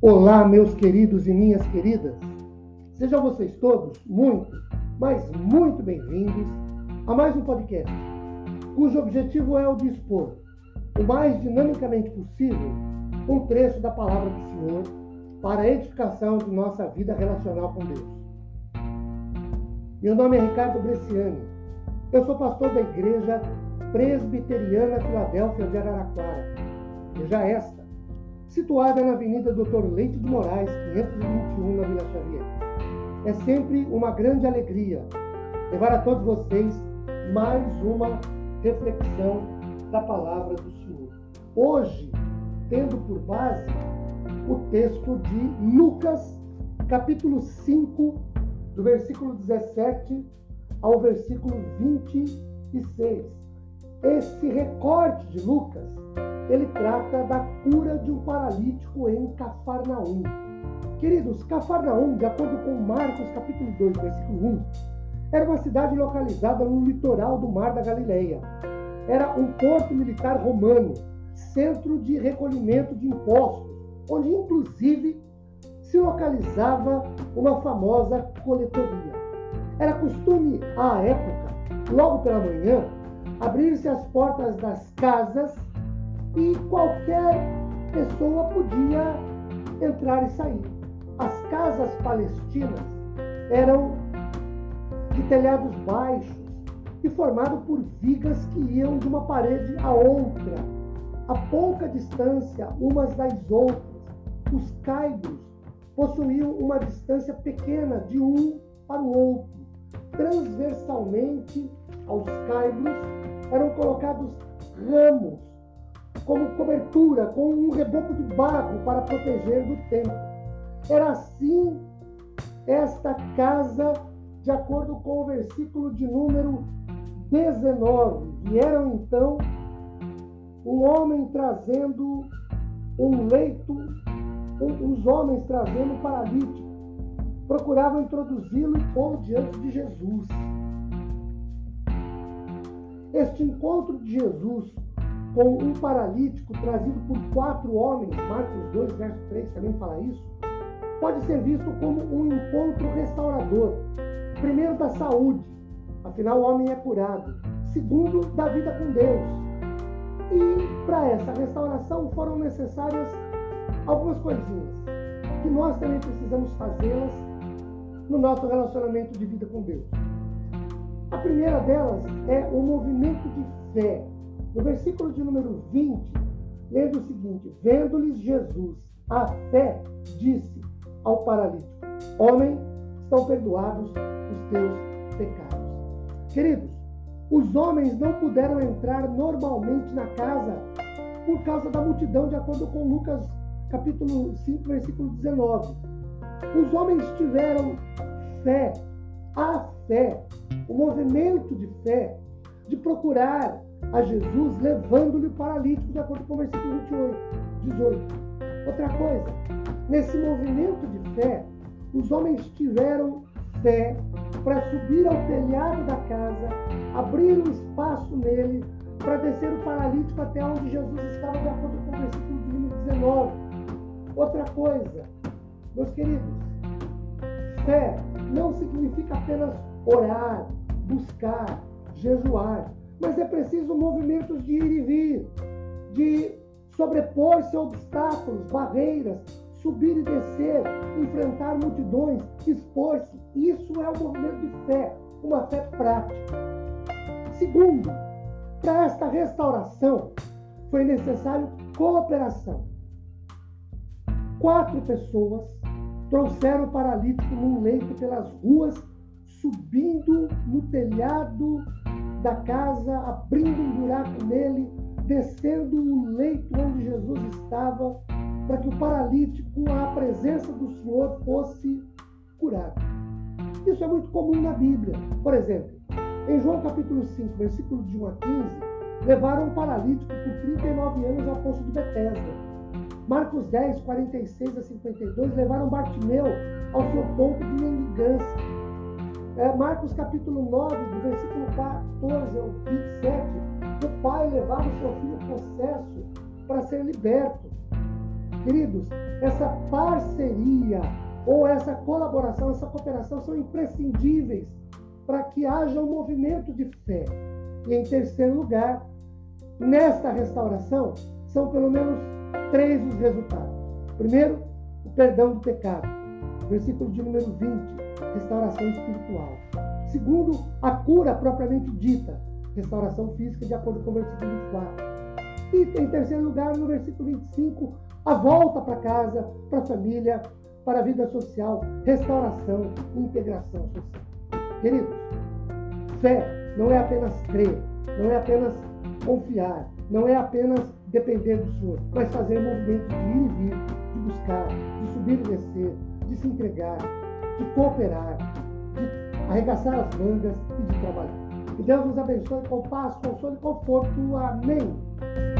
Olá, meus queridos e minhas queridas. Sejam vocês todos muito, mas muito bem-vindos a mais um podcast, cujo objetivo é o de expor, o mais dinamicamente possível, um trecho da palavra do Senhor para a edificação de nossa vida relacional com Deus. Meu nome é Ricardo Bresciani. Eu sou pastor da Igreja Presbiteriana Filadélfia de Araraquara. Veja esta situada na Avenida Doutor Leite de Moraes, 521, na Vila Xavier. É sempre uma grande alegria levar a todos vocês mais uma reflexão da palavra do Senhor. Hoje, tendo por base o texto de Lucas, capítulo 5, do versículo 17 ao versículo 26. Esse recorte de Lucas ele trata da cura de um paralítico em Cafarnaum. Queridos, Cafarnaum, de acordo com Marcos capítulo 2, versículo 1, era uma cidade localizada no litoral do Mar da Galileia. Era um porto militar romano, centro de recolhimento de impostos, onde inclusive se localizava uma famosa coletoria. Era costume à época, logo pela manhã, abrir-se as portas das casas e qualquer pessoa podia entrar e sair. As casas palestinas eram de telhados baixos e formados por vigas que iam de uma parede a outra, a pouca distância umas das outras. Os caibros possuíam uma distância pequena de um para o outro. Transversalmente aos caibros eram colocados ramos como cobertura, com um reboco de barro para proteger do tempo. Era assim esta casa, de acordo com o versículo de número 19. Vieram então um homem trazendo um leito, um, os homens trazendo um paralítico. Procuravam introduzi-lo e pôr diante de Jesus. Este encontro de Jesus com um paralítico trazido por quatro homens, Marcos 2, verso 3 também fala isso, pode ser visto como um encontro restaurador. Primeiro, da saúde, afinal, o homem é curado. Segundo, da vida com Deus. E para essa restauração foram necessárias algumas coisinhas que nós também precisamos fazê-las no nosso relacionamento de vida com Deus. A primeira delas é o movimento de fé no versículo de número 20, lendo o seguinte: Vendo-lhes Jesus a fé, disse ao paralítico: Homem, estão perdoados os teus pecados. Queridos, os homens não puderam entrar normalmente na casa por causa da multidão, de acordo com Lucas capítulo 5, versículo 19. Os homens tiveram fé, a fé, o movimento de fé de procurar a Jesus, levando-lhe o paralítico, de acordo com o versículo 28, 18. Outra coisa, nesse movimento de fé, os homens tiveram fé para subir ao telhado da casa, abrir um espaço nele, para descer o paralítico até onde Jesus estava, de acordo com o versículo 19. Outra coisa, meus queridos, fé não significa apenas orar, buscar, jejuar mas é preciso movimentos de ir e vir, de sobrepor-se a obstáculos, barreiras, subir e descer, enfrentar multidões, expor-se. Isso é um movimento de fé, uma fé prática. Segundo, para esta restauração foi necessário cooperação. Quatro pessoas trouxeram o paralítico num leito pelas ruas, subindo no telhado da casa, abrindo um buraco nele, descendo o leito onde Jesus estava, para que o paralítico, à presença do Senhor, fosse curado. Isso é muito comum na Bíblia. Por exemplo, em João capítulo 5, versículo de 1 a 15, levaram um paralítico por 39 anos ao poço de Betesda. Marcos 10, 46 a 52, levaram Bartimeu ao seu ponto de mendigância. É, Marcos capítulo 9, do versículo 14 ao 27, o pai levava o seu filho possesso para ser liberto. Queridos, essa parceria ou essa colaboração, essa cooperação são imprescindíveis para que haja um movimento de fé. E em terceiro lugar, nesta restauração, são pelo menos três os resultados. Primeiro, o perdão do pecado. Versículo de número 20, restauração espiritual. Segundo, a cura propriamente dita, restauração física, de acordo com o versículo 24. E em terceiro lugar, no versículo 25, a volta para casa, para a família, para a vida social, restauração e integração social. Queridos, fé não é apenas crer, não é apenas confiar, não é apenas depender do Senhor, mas fazer movimentos de ir e vir, de buscar, de subir e descer, de se entregar, de cooperar, de arregaçar as mangas e de trabalhar. Que Deus nos abençoe com paz, consolo e conforto. Amém.